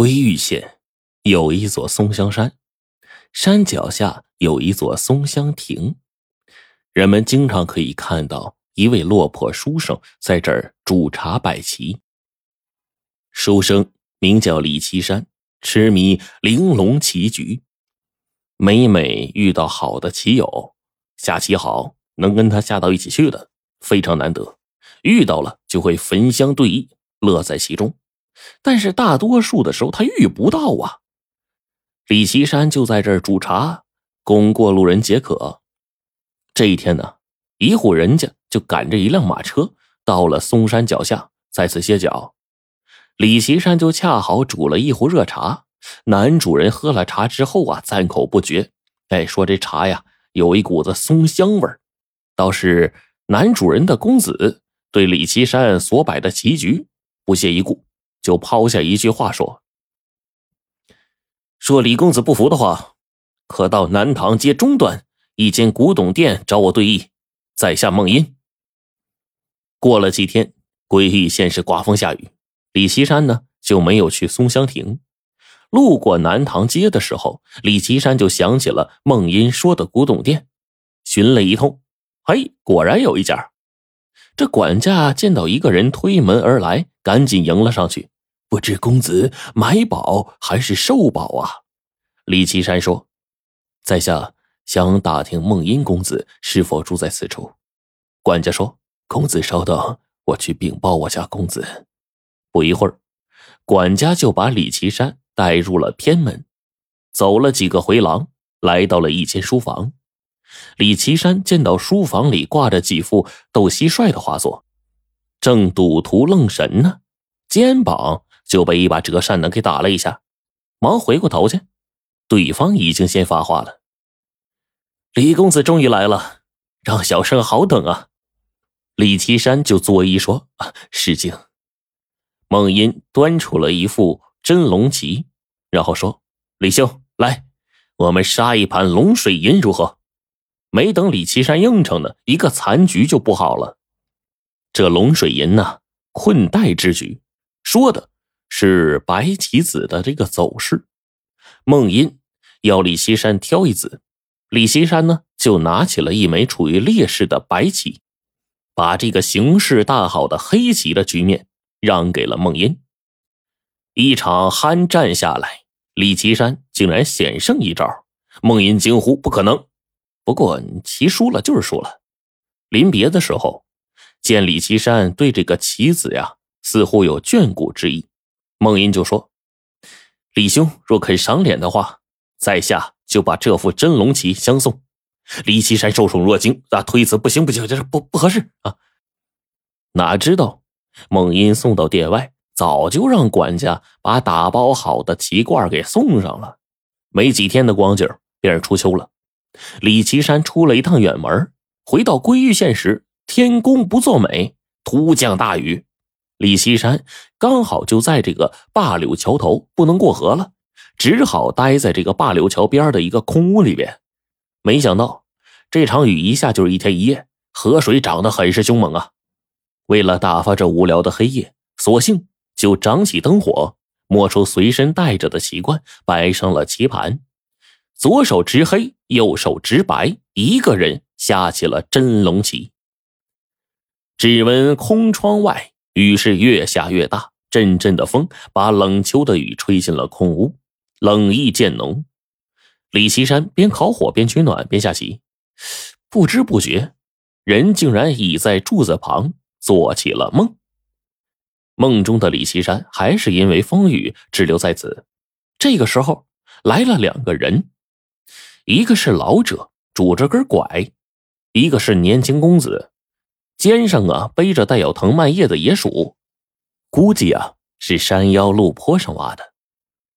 归玉县有一座松香山，山脚下有一座松香亭，人们经常可以看到一位落魄书生在这儿煮茶摆棋。书生名叫李岐山，痴迷玲珑棋局，每每遇到好的棋友，下棋好能跟他下到一起去的非常难得，遇到了就会焚香对弈，乐在其中。但是大多数的时候他遇不到啊。李岐山就在这儿煮茶，供过路人解渴。这一天呢，一户人家就赶着一辆马车到了嵩山脚下，在此歇脚。李岐山就恰好煮了一壶热茶。男主人喝了茶之后啊，赞口不绝。哎，说这茶呀，有一股子松香味儿。倒是男主人的公子对李岐山所摆的棋局不屑一顾。就抛下一句话说：“说李公子不服的话，可到南塘街中段一间古董店找我对弈。在下孟音。”过了几天，归义县是刮风下雨，李岐山呢就没有去松香亭。路过南塘街的时候，李岐山就想起了孟音说的古董店，寻了一通，嘿，果然有一家。这管家见到一个人推门而来，赶紧迎了上去。不知公子买宝还是受宝啊？李岐山说：“在下想打听孟音公子是否住在此处。”管家说：“公子稍等，我去禀报我家公子。”不一会儿，管家就把李岐山带入了偏门，走了几个回廊，来到了一间书房。李岐山见到书房里挂着几幅斗蟋蟀的画作，正赌徒愣神呢，肩膀。就被一把折扇呢给打了一下，忙回过头去，对方已经先发话了：“李公子终于来了，让小生好等啊。”李岐山就作揖说：“啊，失敬。”孟音端出了一副真龙旗，然后说：“李兄，来，我们杀一盘龙水银如何？”没等李岐山应承呢，一个残局就不好了。这龙水银呢，困待之局，说的。是白棋子的这个走势，孟音要李西山挑一子，李西山呢就拿起了一枚处于劣势的白棋，把这个形势大好的黑棋的局面让给了孟音。一场酣战下来，李岐山竟然险胜一招，孟音惊呼：“不可能！”不过棋输了就是输了。临别的时候，见李岐山对这个棋子呀似乎有眷顾之意。孟音就说：“李兄若肯赏脸的话，在下就把这副真龙旗相送。”李岐山受宠若惊，啊，推辞：“不行，不行，这是不不合适啊！”哪知道孟音送到店外，早就让管家把打包好的旗罐给送上了。没几天的光景，便是初秋了。李岐山出了一趟远门，回到归玉县时，天公不作美，突降大雨。李西山刚好就在这个灞柳桥头，不能过河了，只好待在这个灞柳桥边的一个空屋里边。没想到这场雨一下就是一天一夜，河水涨得很是凶猛啊！为了打发这无聊的黑夜，索性就掌起灯火，摸出随身带着的棋罐，摆上了棋盘，左手执黑，右手执白，一个人下起了真龙棋。只闻空窗外。雨是越下越大，阵阵的风把冷秋的雨吹进了空屋，冷意渐浓。李岐山边烤火边取暖边下棋，不知不觉，人竟然倚在柱子旁做起了梦。梦中的李岐山还是因为风雨滞留在此。这个时候来了两个人，一个是老者，拄着根拐；一个是年轻公子。肩上啊背着带有藤蔓叶的野鼠，估计啊是山腰路坡上挖的。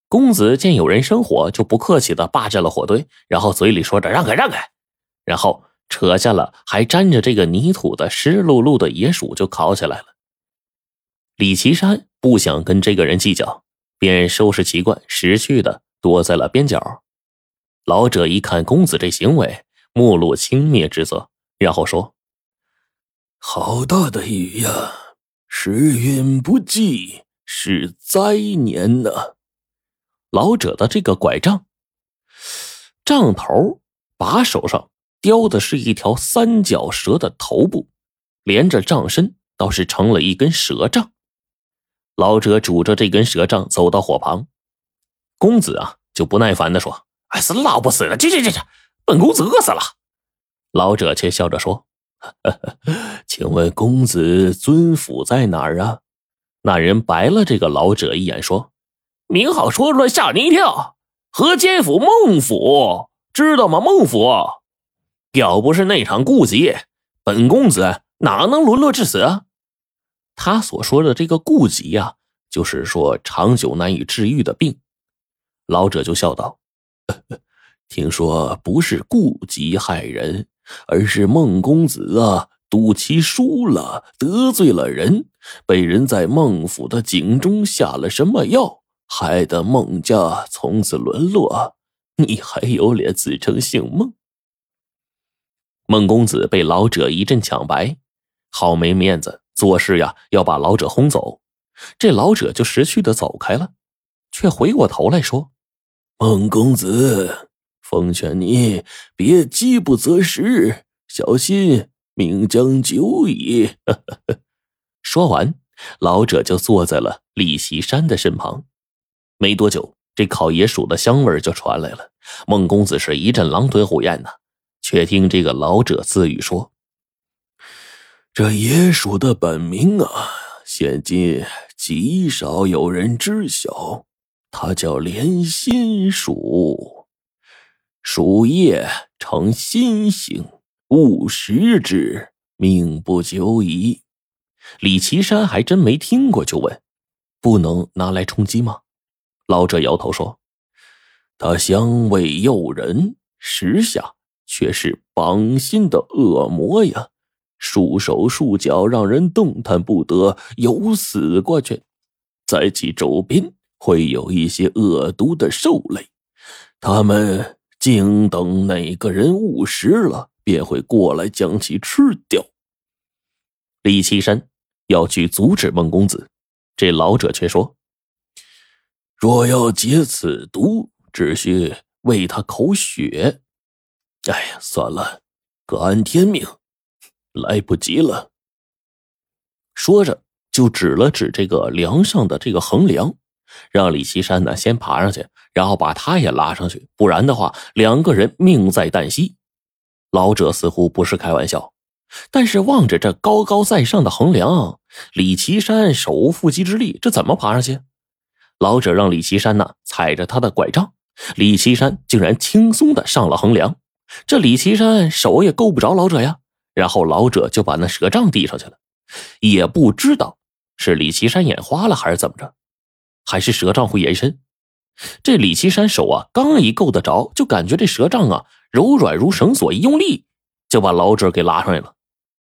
公子见有人生火，就不客气的霸占了火堆，然后嘴里说着让开让开，然后扯下了还沾着这个泥土的湿漉漉的野鼠就烤起来了。李岐山不想跟这个人计较，便收拾奇怪，识趣的躲在了边角。老者一看公子这行为，目露轻蔑之色，然后说。好大的雨呀！时运不济，是灾年呐！老者的这个拐杖，杖头把手上雕的是一条三角蛇的头部，连着杖身倒是成了一根蛇杖。老者拄着这根蛇杖走到火旁，公子啊就不耐烦的说：“哎，是老不死了，这这这这，本公子饿死了。”老者却笑着说：“ 请问公子尊府在哪儿啊？”那人白了这个老者一眼，说：“名号说出来吓您一跳，河间府孟府，知道吗？孟府，要不是那场痼疾，本公子哪能沦落至此啊？”他所说的这个痼疾呀，就是说长久难以治愈的病。老者就笑道：“ 听说不是痼疾害人，而是孟公子啊。”赌棋输了，得罪了人，被人在孟府的井中下了什么药，害得孟家从此沦落。你还有脸自称姓孟？孟公子被老者一阵抢白，好没面子，做事呀要把老者轰走。这老者就识趣的走开了，却回过头来说：“孟公子，奉劝你别饥不择食，小心。”命将久矣。说完，老者就坐在了李岐山的身旁。没多久，这烤野薯的香味就传来了。孟公子是一阵狼吞虎咽呐。却听这个老者自语说：“这野薯的本名啊，现今极少有人知晓。它叫连心薯，树叶成心形。”误食之，命不久矣。李岐山还真没听过，就问：“不能拿来充饥吗？”老者摇头说：“它香味诱人，食下却是绑心的恶魔呀！束手束脚，让人动弹不得，有死过去。在其周边会有一些恶毒的兽类，他们静等哪个人误食了。”便会过来将其吃掉。李岐山要去阻止孟公子，这老者却说：“若要解此毒，只需喂他口血。”哎呀，算了，各安天命，来不及了。说着，就指了指这个梁上的这个横梁，让李岐山呢先爬上去，然后把他也拉上去，不然的话，两个人命在旦夕。老者似乎不是开玩笑，但是望着这高高在上的横梁，李岐山手无缚鸡之力，这怎么爬上去？老者让李岐山呢踩着他的拐杖，李岐山竟然轻松的上了横梁。这李岐山手也够不着老者呀，然后老者就把那蛇杖递上去了，也不知道是李岐山眼花了还是怎么着，还是蛇杖会延伸。这李岐山手啊，刚一够得着，就感觉这蛇杖啊柔软如绳索，一用力就把老者给拉上来了。